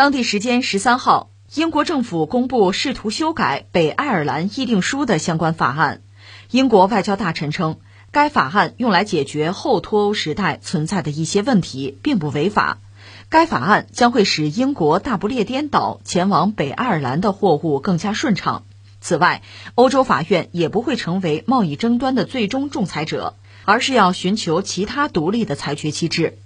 当地时间十三号，英国政府公布试图修改北爱尔兰议定书的相关法案。英国外交大臣称，该法案用来解决后脱欧时代存在的一些问题，并不违法。该法案将会使英国大不列颠岛前往北爱尔兰的货物更加顺畅。此外，欧洲法院也不会成为贸易争端的最终仲裁者，而是要寻求其他独立的裁决机制。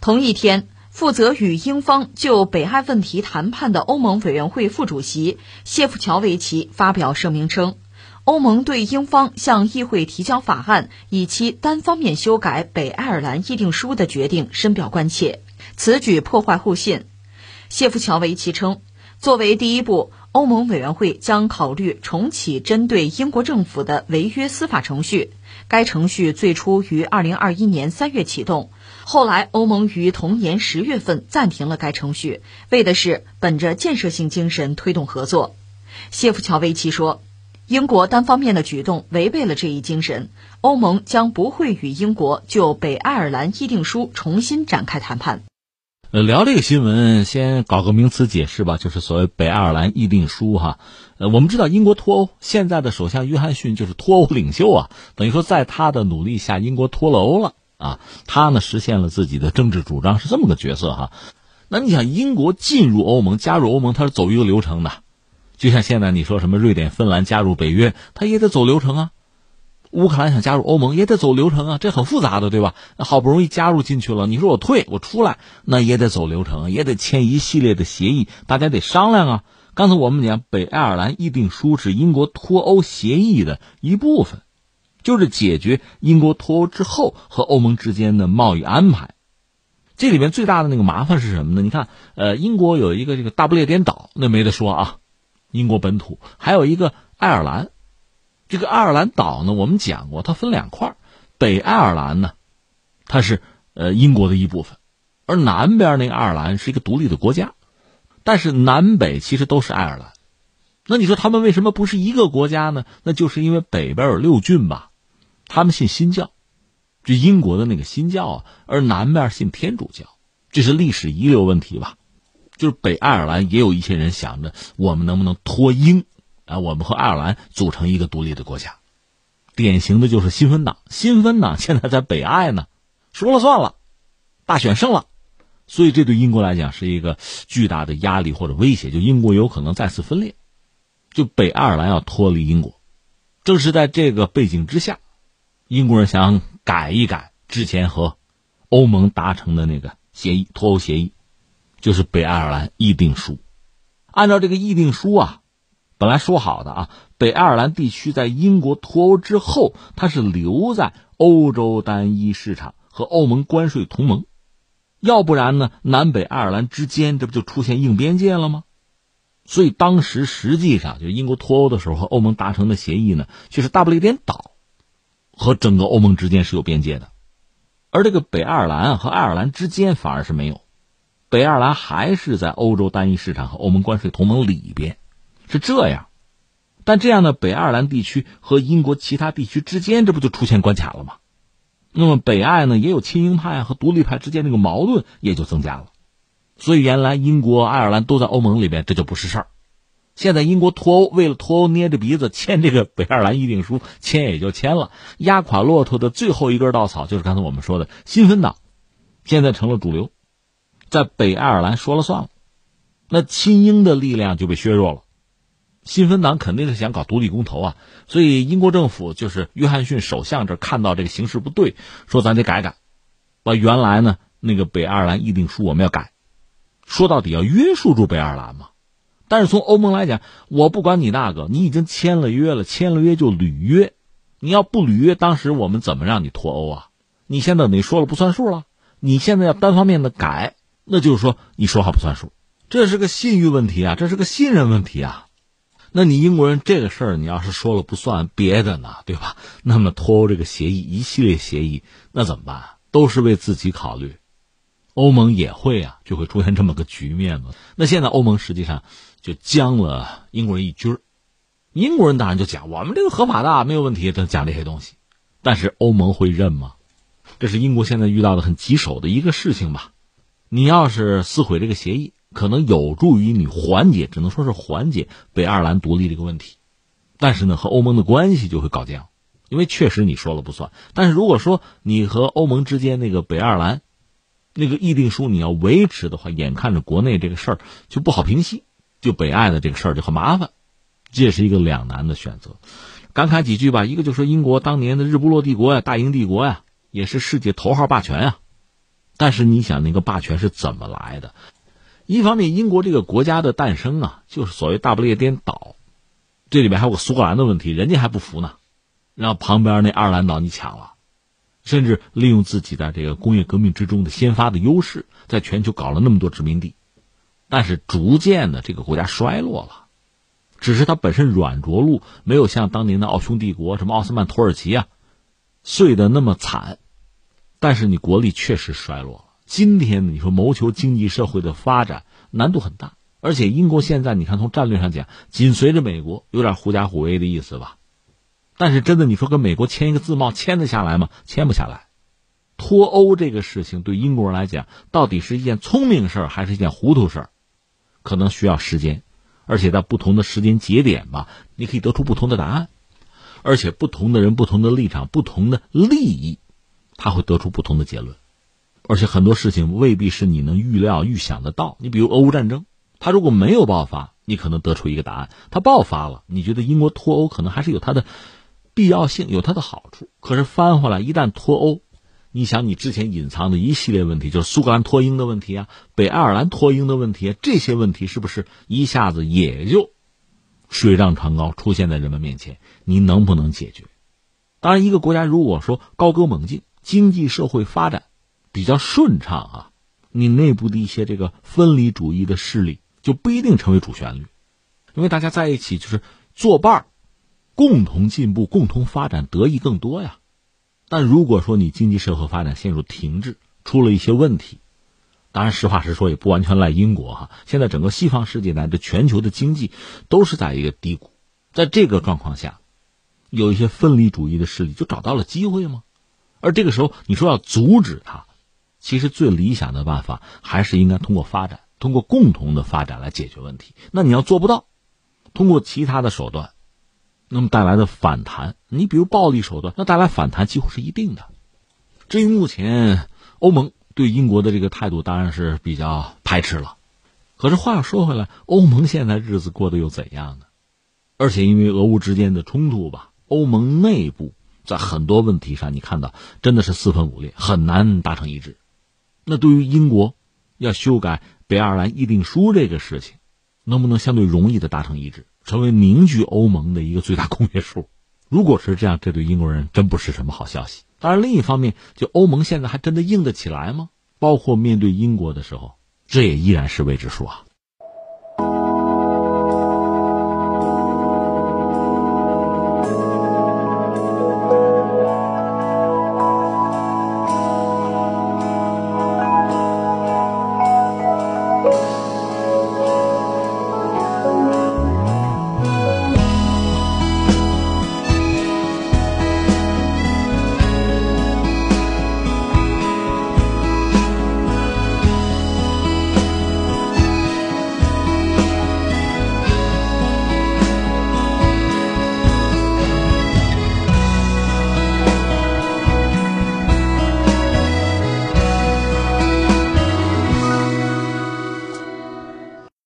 同一天。负责与英方就北爱问题谈判的欧盟委员会副主席谢夫乔维奇发表声明称，欧盟对英方向议会提交法案，以期单方面修改北爱尔兰议定书的决定深表关切，此举破坏互信。谢夫乔维奇称，作为第一步，欧盟委员会将考虑重启针对英国政府的违约司法程序。该程序最初于二零二一年三月启动。后来，欧盟于同年十月份暂停了该程序，为的是本着建设性精神推动合作。谢夫乔维奇说：“英国单方面的举动违背了这一精神，欧盟将不会与英国就北爱尔兰议定书重新展开谈判。”呃，聊这个新闻，先搞个名词解释吧，就是所谓北爱尔兰议定书哈。呃，我们知道英国脱欧，现在的首相约翰逊就是脱欧领袖啊，等于说在他的努力下，英国脱了欧了。啊，他呢实现了自己的政治主张，是这么个角色哈。那你想，英国进入欧盟、加入欧盟，它是走一个流程的，就像现在你说什么瑞典、芬兰加入北约，它也得走流程啊。乌克兰想加入欧盟，也得走流程啊，这很复杂的，对吧？好不容易加入进去了，你说我退，我出来，那也得走流程，也得签一系列的协议，大家得商量啊。刚才我们讲，北爱尔兰议定书是英国脱欧协议的一部分。就是解决英国脱欧之后和欧盟之间的贸易安排，这里面最大的那个麻烦是什么呢？你看，呃，英国有一个这个大不列颠岛，那没得说啊，英国本土还有一个爱尔兰，这个爱尔兰岛呢，我们讲过，它分两块北爱尔兰呢，它是呃英国的一部分，而南边那个爱尔兰是一个独立的国家，但是南北其实都是爱尔兰。那你说他们为什么不是一个国家呢？那就是因为北边有六郡吧，他们信新教，就英国的那个新教啊，而南边信天主教，这是历史遗留问题吧？就是北爱尔兰也有一些人想着，我们能不能脱英啊？我们和爱尔兰组成一个独立的国家，典型的就是新芬党。新芬党现在在北爱呢，说了算了，大选胜了，所以这对英国来讲是一个巨大的压力或者威胁，就英国有可能再次分裂。就北爱尔兰要脱离英国，正是在这个背景之下，英国人想改一改之前和欧盟达成的那个协议——脱欧协议，就是北爱尔兰议定书。按照这个议定书啊，本来说好的啊，北爱尔兰地区在英国脱欧之后，它是留在欧洲单一市场和欧盟关税同盟，要不然呢，南北爱尔兰之间这不就出现硬边界了吗？所以当时实际上，就英国脱欧的时候和欧盟达成的协议呢，就是大不列颠岛和整个欧盟之间是有边界的，而这个北爱尔兰和爱尔兰之间反而是没有，北爱尔兰还是在欧洲单一市场和欧盟关税同盟里边，是这样。但这样的北爱尔兰地区和英国其他地区之间，这不就出现关卡了吗？那么北爱呢，也有亲英派和独立派之间这个矛盾也就增加了。所以原来英国、爱尔兰都在欧盟里边，这就不是事儿。现在英国脱欧，为了脱欧捏着鼻子签这个北爱尔兰议定书，签也就签了。压垮骆驼的最后一根稻草，就是刚才我们说的新芬党，现在成了主流，在北爱尔兰说了算了。那亲英的力量就被削弱了。新芬党肯定是想搞独立公投啊，所以英国政府就是约翰逊首相这看到这个形势不对，说咱得改改，把原来呢那个北爱尔兰议定书我们要改。说到底要约束住北爱尔兰嘛，但是从欧盟来讲，我不管你那个，你已经签了约了，签了约就履约，你要不履约，当时我们怎么让你脱欧啊？你现在你说了不算数了，你现在要单方面的改，那就是说你说话不算数，这是个信誉问题啊，这是个信任问题啊。那你英国人这个事儿，你要是说了不算，别的呢，对吧？那么脱欧这个协议，一系列协议，那怎么办？都是为自己考虑。欧盟也会啊，就会出现这么个局面嘛。那现在欧盟实际上就将了英国人一军儿，英国人当然就讲我们这个合法的没有问题，他讲这些东西。但是欧盟会认吗？这是英国现在遇到的很棘手的一个事情吧。你要是撕毁这个协议，可能有助于你缓解，只能说是缓解北爱尔兰独立这个问题。但是呢，和欧盟的关系就会搞僵，因为确实你说了不算。但是如果说你和欧盟之间那个北爱尔兰那个议定书你要维持的话，眼看着国内这个事儿就不好平息，就北爱的这个事儿就很麻烦，这也是一个两难的选择。感慨几句吧，一个就说英国当年的日不落帝国呀，大英帝国呀，也是世界头号霸权呀。但是你想，那个霸权是怎么来的？一方面，英国这个国家的诞生啊，就是所谓大不列颠岛。这里面还有个苏格兰的问题，人家还不服呢，让旁边那爱尔兰岛你抢了，甚至利用自己在这个工业革命之中的先发的优势，在全球搞了那么多殖民地，但是逐渐的这个国家衰落了，只是它本身软着陆没有像当年的奥匈帝国、什么奥斯曼土耳其啊碎的那么惨，但是你国力确实衰落了。今天你说谋求经济社会的发展难度很大。而且英国现在，你看从战略上讲，紧随着美国，有点狐假虎威的意思吧？但是真的，你说跟美国签一个自贸，签得下来吗？签不下来。脱欧这个事情对英国人来讲，到底是一件聪明事儿还是一件糊涂事儿？可能需要时间，而且在不同的时间节点吧，你可以得出不同的答案。而且不同的人、不同的立场、不同的利益，他会得出不同的结论。而且很多事情未必是你能预料、预想得到。你比如俄乌战争。它如果没有爆发，你可能得出一个答案；它爆发了，你觉得英国脱欧可能还是有它的必要性，有它的好处。可是翻回来，一旦脱欧，你想你之前隐藏的一系列问题，就是苏格兰脱英的问题啊，北爱尔兰脱英的问题啊，这些问题是不是一下子也就水涨船高出现在人们面前？你能不能解决？当然，一个国家如果说高歌猛进，经济社会发展比较顺畅啊。你内部的一些这个分离主义的势力就不一定成为主旋律，因为大家在一起就是作伴儿，共同进步、共同发展，得益更多呀。但如果说你经济社会发展陷入停滞，出了一些问题，当然实话实说也不完全赖英国哈。现在整个西方世界乃至全球的经济都是在一个低谷，在这个状况下，有一些分离主义的势力就找到了机会吗？而这个时候你说要阻止它？其实最理想的办法还是应该通过发展，通过共同的发展来解决问题。那你要做不到，通过其他的手段，那么带来的反弹，你比如暴力手段，那带来反弹几乎是一定的。至于目前欧盟对英国的这个态度，当然是比较排斥了。可是话又说回来，欧盟现在日子过得又怎样呢？而且因为俄乌之间的冲突吧，欧盟内部在很多问题上，你看到真的是四分五裂，很难达成一致。那对于英国要修改北爱尔兰议定书这个事情，能不能相对容易的达成一致，成为凝聚欧盟的一个最大公约数？如果是这样，这对英国人真不是什么好消息。当然，另一方面，就欧盟现在还真的硬得起来吗？包括面对英国的时候，这也依然是未知数啊。